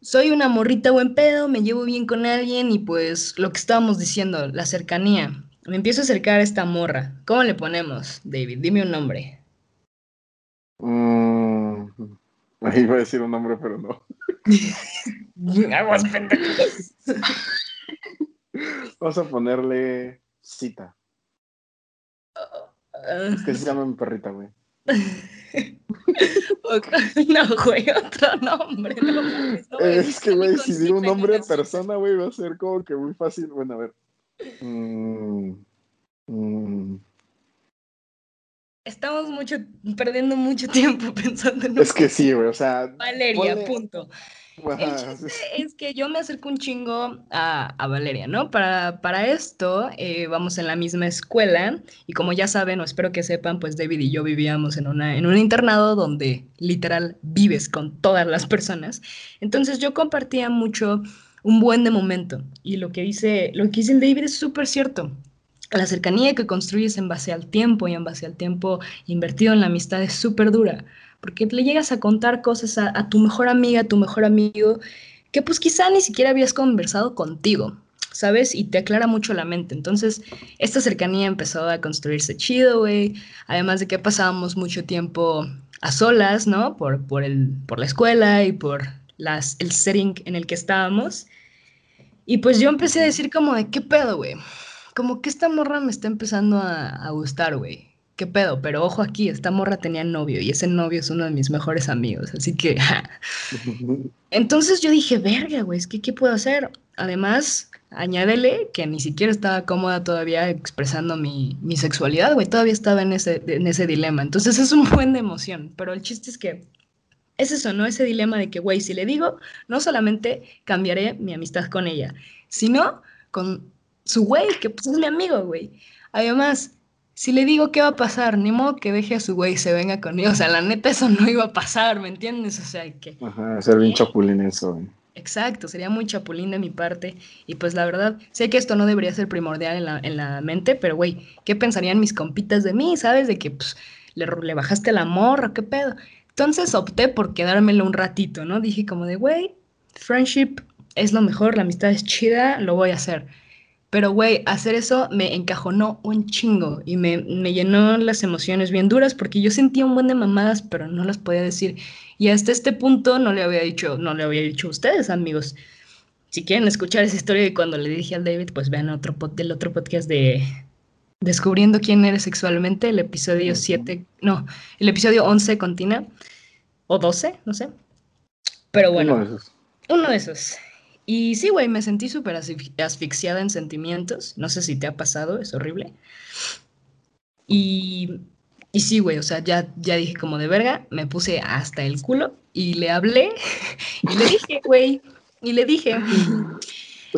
Soy una morrita buen pedo, me llevo bien con alguien y pues lo que estábamos diciendo, la cercanía. Me empiezo a acercar a esta morra. ¿Cómo le ponemos, David? Dime un nombre. Mm, ahí iba a decir un nombre, pero no. <laughs> Aguas Vamos a ponerle cita. Es que se llama mi perrita, güey. <laughs> no, güey, otro nombre. es que, güey, si digo un nombre de persona, güey, va a ser como que muy fácil. Bueno, a ver. Mm, mm. Estamos mucho, perdiendo mucho <laughs> tiempo pensando en Es que sí, güey, o sea. Valeria, punto. es que yo me acerco un chingo a, Valeria, ¿no? Para, para esto eh, vamos en la misma escuela y como ya saben o espero que sepan, pues David y yo vivíamos en, una, en un internado donde literal vives con todas las personas. Entonces yo compartía mucho un buen de momento y lo que dice, lo que dice el David es súper cierto. La cercanía que construyes en base al tiempo y en base al tiempo invertido en la amistad es súper dura porque le llegas a contar cosas a, tu mejor amiga, a tu mejor amigo, que pues quizá ni siquiera habías conversado contigo, ¿sabes? Y te aclara mucho la mente. Entonces, esta cercanía empezó a construirse chido, güey. Además de que pasábamos mucho tiempo a solas, ¿no? Por, por, el, por la escuela y por las, el setting en el que estábamos. Y pues yo empecé a decir como de, ¿qué pedo, güey? Como que esta morra me está empezando a, a gustar, güey. ¿qué pedo? Pero ojo aquí, esta morra tenía novio y ese novio es uno de mis mejores amigos, así que... <laughs> <laughs> Entonces yo dije, verga, güey, es que ¿qué puedo hacer? Además, añádele que ni siquiera estaba cómoda todavía expresando mi, mi sexualidad, güey, todavía estaba en ese, en ese dilema. Entonces es un buen de emoción, pero el chiste es que es eso, ¿no? Ese dilema de que, güey, si le digo, no solamente cambiaré mi amistad con ella, sino con su güey, que pues es mi amigo, güey. Además, si le digo qué va a pasar, ni modo que deje a su güey y se venga conmigo. O sea, la neta, eso no iba a pasar, ¿me entiendes? O sea, que. Ajá, ser bien chapulín eso, güey. Exacto, sería muy chapulín de mi parte. Y pues la verdad, sé que esto no debería ser primordial en la, en la mente, pero güey, ¿qué pensarían mis compitas de mí? ¿Sabes? De que pues, le, le bajaste el amor, ¿qué pedo? Entonces opté por quedármelo un ratito, ¿no? Dije como de, güey, friendship es lo mejor, la amistad es chida, lo voy a hacer. Pero, güey, hacer eso me encajonó un chingo y me, me, llenó las emociones bien duras porque yo sentía un buen de mamadas, pero no las podía decir. Y hasta este punto no le había dicho, no le había dicho a ustedes, amigos. Si quieren escuchar esa historia de cuando le dije al David, pues vean otro el otro podcast de Descubriendo quién eres sexualmente, el episodio 7, no, el episodio 11 con Tina, o 12, no sé. Pero bueno, uno de esos. Uno de esos. Y sí, güey, me sentí súper asfixiada en sentimientos. No sé si te ha pasado, es horrible. Y, y sí, güey, o sea, ya, ya dije como de verga, me puse hasta el culo y le hablé <laughs> y le dije, güey, y le dije,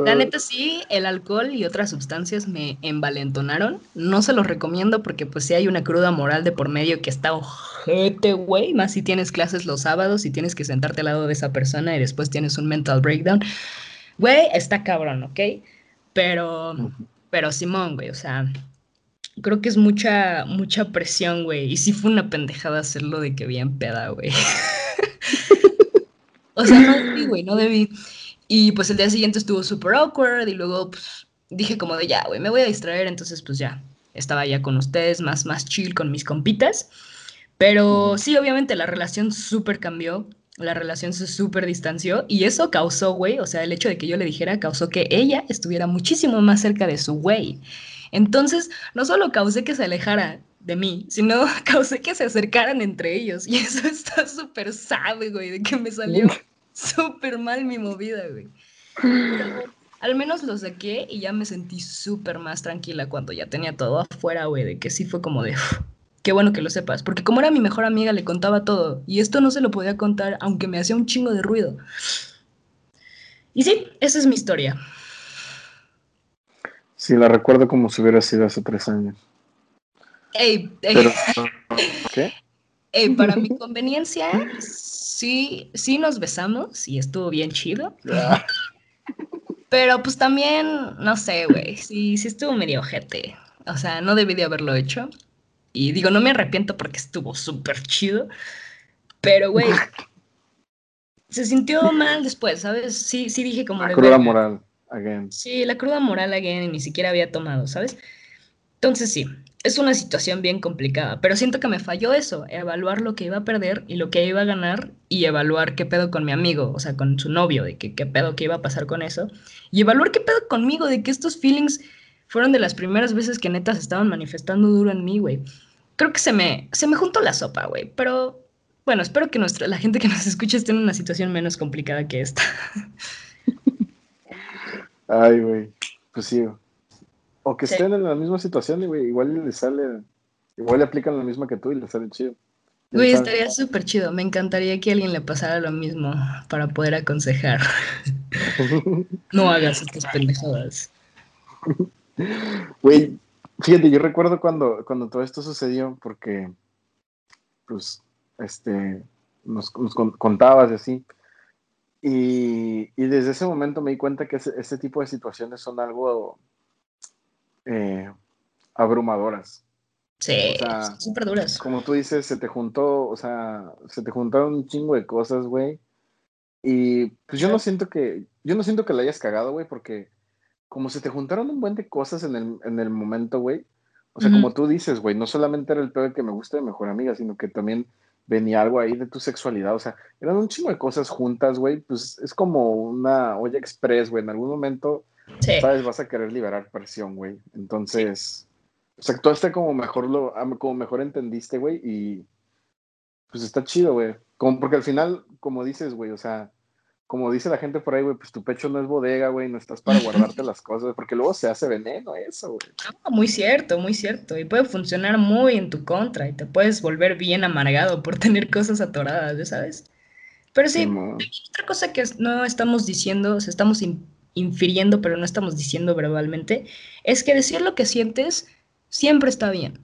la neta sí, el alcohol y otras sustancias me envalentonaron. No se los recomiendo porque pues sí hay una cruda moral de por medio que está ojete, güey. Más si tienes clases los sábados y tienes que sentarte al lado de esa persona y después tienes un mental breakdown. Güey, está cabrón, ¿ok? Pero, pero Simón, güey, o sea, creo que es mucha, mucha presión, güey. Y sí fue una pendejada hacerlo de que bien peda, güey. <laughs> o sea, no debí, güey, no debí. Y pues el día siguiente estuvo súper awkward y luego pues, dije como de ya, güey, me voy a distraer, entonces pues ya, estaba ya con ustedes, más, más chill con mis compitas. Pero sí, obviamente la relación súper cambió, la relación se súper distanció y eso causó, güey, o sea, el hecho de que yo le dijera causó que ella estuviera muchísimo más cerca de su güey. Entonces, no solo causé que se alejara de mí, sino <laughs> causé que se acercaran entre ellos y eso está súper sabe, güey, de que me salió súper mal mi movida, güey. al menos lo saqué y ya me sentí súper más tranquila cuando ya tenía todo afuera, güey, de que sí fue como de, qué bueno que lo sepas, porque como era mi mejor amiga le contaba todo y esto no se lo podía contar aunque me hacía un chingo de ruido. Y sí, esa es mi historia. Sí, la recuerdo como si hubiera sido hace tres años. Ey, <laughs> ¿Qué? Ey, para mi <laughs> conveniencia, sí, sí nos besamos y estuvo bien chido. Pero pues también, no sé, güey, sí, sí estuvo medio ojete. O sea, no debí de haberlo hecho. Y digo, no me arrepiento porque estuvo súper chido. Pero, güey, <laughs> se sintió mal después, ¿sabes? Sí, sí dije como... La cruda moral, again. Sí, la cruda moral, again, y ni siquiera había tomado, ¿sabes? Entonces sí, es una situación bien complicada, pero siento que me falló eso, evaluar lo que iba a perder y lo que iba a ganar y evaluar qué pedo con mi amigo, o sea, con su novio, de qué pedo que iba a pasar con eso, y evaluar qué pedo conmigo, de que estos feelings fueron de las primeras veces que neta se estaban manifestando duro en mí, güey. creo que se me, se me juntó la sopa, güey. Pero bueno, espero que nuestra, la gente que nos escucha esté en una situación menos complicada que esta. <laughs> Ay, güey. Pues sí. O que estén en la misma situación, güey. Igual le sale. Igual le aplican la misma que tú y le sale chido. Güey, estaría súper chido. Me encantaría que alguien le pasara lo mismo para poder aconsejar. <laughs> no hagas estas pendejadas. Güey, fíjate, yo recuerdo cuando, cuando todo esto sucedió, porque, pues, este, nos, contabas y así. Y, desde ese momento me di cuenta que ese, tipo de situaciones son algo eh, abrumadoras. Sí, súper duras. Como tú dices, se te juntó, o sea, se te juntaron un chingo de cosas, güey. Y pues yo no siento que, yo no siento que la hayas cagado, güey, porque como se te juntaron un buen de cosas en el, en el momento, güey. O sea, como tú dices, güey, no solamente era el peor que me gusta de mejor amiga, sino que también venía algo ahí de tu sexualidad. O sea, eran un chingo de cosas juntas, güey. Pues es como una olla express, güey. En algún momento, sabes, vas a querer liberar presión, güey. Entonces, o sea, actuaste como mejor lo, como mejor entendiste, güey, y pues está chido, güey. Como porque al final, como dices, güey, o sea, como dice la gente por ahí, güey, pues tu pecho no es bodega, güey, no estás para guardarte <laughs> las cosas, porque luego se hace veneno eso, güey. Ah, muy cierto, muy cierto. Y puede funcionar muy en tu contra y te puedes volver bien amargado por <laughs> tener cosas atoradas, ¿ya sabes? Pero sí, otra cosa que no estamos diciendo, o sea, estamos infiriendo, pero no estamos diciendo verbalmente, es que decir lo que sientes siempre está bien,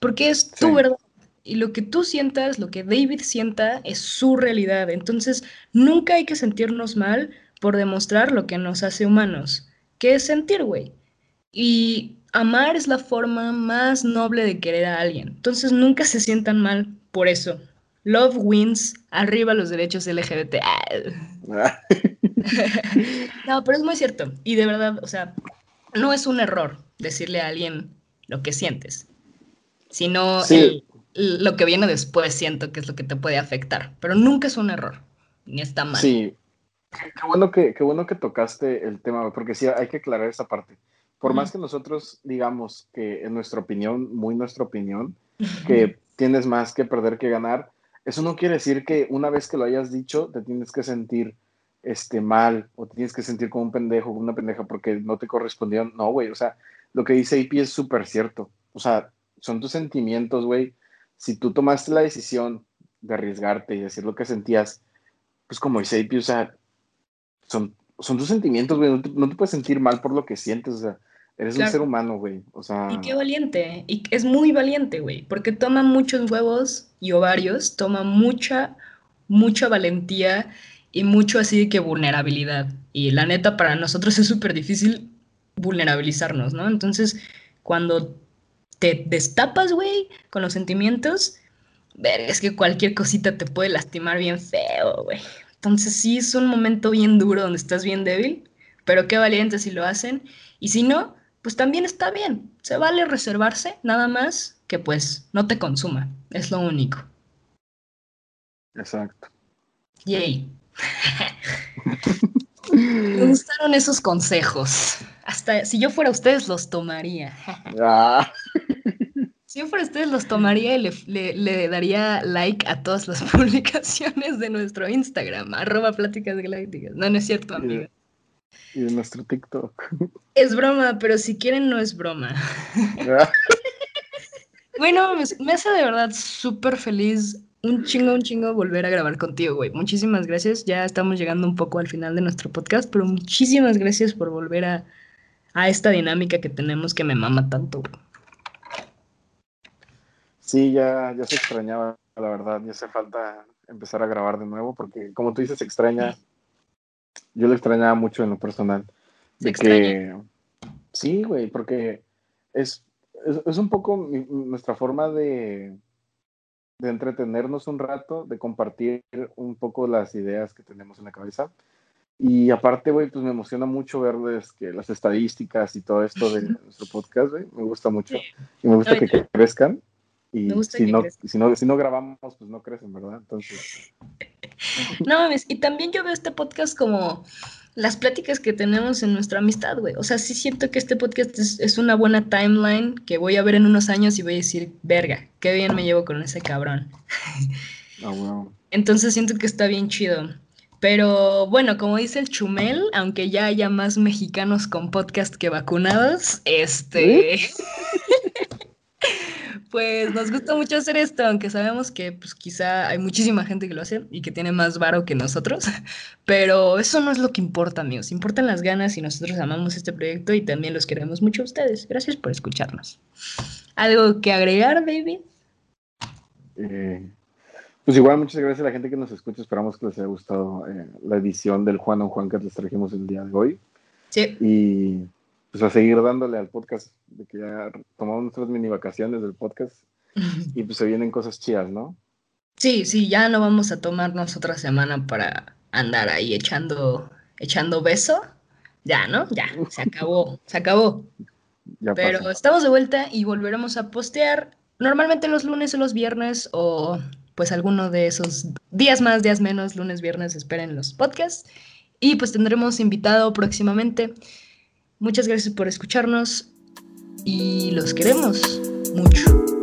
porque es tu verdad. Y lo que tú sientas, lo que David sienta, es su realidad. Entonces, nunca hay que sentirnos mal por demostrar lo que nos hace humanos, que es sentir, güey. Y amar es la forma más noble de querer a alguien. Entonces, nunca se sientan mal por eso. Love wins, arriba los derechos LGBT. <laughs> <laughs> <laughs> no, pero es muy cierto. Y de verdad, o sea, no es un error decirle a alguien, lo que sientes, sino lo que viene después siento que es lo que te puede afectar, pero nunca es un error, ni está mal. Sí, qué bueno que, qué bueno que tocaste el tema, porque sí, hay que aclarar esa parte. Por más que nosotros digamos que en nuestra opinión, muy nuestra opinión, que tienes más que perder que ganar, eso no quiere decir que una vez que lo hayas dicho, te tienes que sentir este, mal o tienes que sentir como un pendejo, como una pendeja porque no te correspondió. No, güey, o sea, lo que dice IP es súper cierto. O sea, son tus sentimientos, güey. Si tú tomaste la decisión de arriesgarte y decir lo que sentías, pues como dice IP, o sea, son, son tus sentimientos, güey. No te, puedes sentir mal por lo que sientes, o sea, eres un ser humano, güey. O sea... Y qué valiente. Y es muy valiente, güey. Porque toma muchos huevos y ovarios, toma mucha, mucha valentía y mucho así que vulnerabilidad. Y la neta, para nosotros es súper difícil vulnerabilizarnos, ¿no? Entonces, cuando te destapas, güey, con los sentimientos, ver, es que cualquier cosita te puede lastimar bien feo, güey. Entonces sí es un momento bien duro donde estás bien débil, pero qué valiente si lo hacen. Y si no, pues también está bien. Se vale reservarse, nada más que pues no te consuma. Es lo único. Exacto. Yay. Me gustaron esos consejos. Hasta si yo fuera ustedes, los tomaría. Ah. Si yo fuera ustedes, los tomaría y le, daría like a todas las <laughs> publicaciones de nuestro Instagram, arroba pláticas galácticas. No, no es cierto, amiga. Y de nuestro TikTok. Es broma, pero si quieren, no es broma. Ah. <laughs> bueno, me hace de verdad súper feliz un chingo, un chingo volver a grabar contigo, güey. Muchísimas gracias. Ya estamos llegando un poco al final de nuestro podcast, pero muchísimas gracias por volver a, esta dinámica que tenemos que me mama tanto. Sí, ya, ya se extrañaba, la verdad. Ya hace falta empezar a grabar de nuevo, porque como tú dices, extraña. Yo lo extrañaba mucho en lo personal. de que. Sí, güey, porque es, es un poco nuestra forma de de entretenernos un rato, de compartir un poco las ideas que tenemos en la cabeza. Y aparte, güey, pues me emociona mucho ver que las estadísticas y todo esto de <laughs> nuestro podcast, güey. Me gusta mucho. Y me gusta que, crezcan. Y si, no, si, no, si no grabamos, pues no crecen, ¿verdad? Entonces. <laughs> No, y también yo veo este podcast como las pláticas que tenemos en nuestra amistad, güey. O sea, sí siento que este podcast es, una buena timeline que voy a ver en unos años y voy a decir, verga, qué bien me llevo con ese cabrón. <laughs> Ah, Entonces siento que está bien chido. Pero bueno, como dice el Chumel, aunque ya haya más mexicanos con podcast que vacunados, este... <laughs> pues nos gusta mucho hacer esto, aunque sabemos que pues quizá hay muchísima gente que lo hace y que tiene más varo que nosotros, <laughs> pero eso no es lo que importa, amigos. Importan las ganas y nosotros amamos este proyecto y también los queremos mucho a ustedes. Gracias por escucharnos. ¿Algo que agregar, David? Eh, pues igual, muchas gracias a la gente que nos escucha. Esperamos que les haya gustado eh, la edición del Juan o Juan que les trajimos el día de hoy. Sí. Y pues a seguir dándole al podcast, de que ya tomamos nuestras mini vacaciones del podcast y pues se vienen cosas chidas, ¿no? Sí, sí, ya no vamos a tomarnos otra semana para andar ahí echando, echando beso. Ya, ¿no? Ya, se acabó, se acabó. Pero estamos de vuelta y volveremos a postear normalmente los lunes o los viernes o pues alguno de esos días más, días menos, lunes, viernes, esperen los podcasts. Y pues tendremos invitado próximamente. Muchas gracias por escucharnos y los queremos mucho.